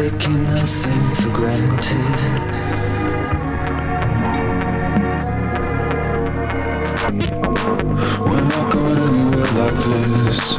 taking nothing for granted. We're not going anywhere like this.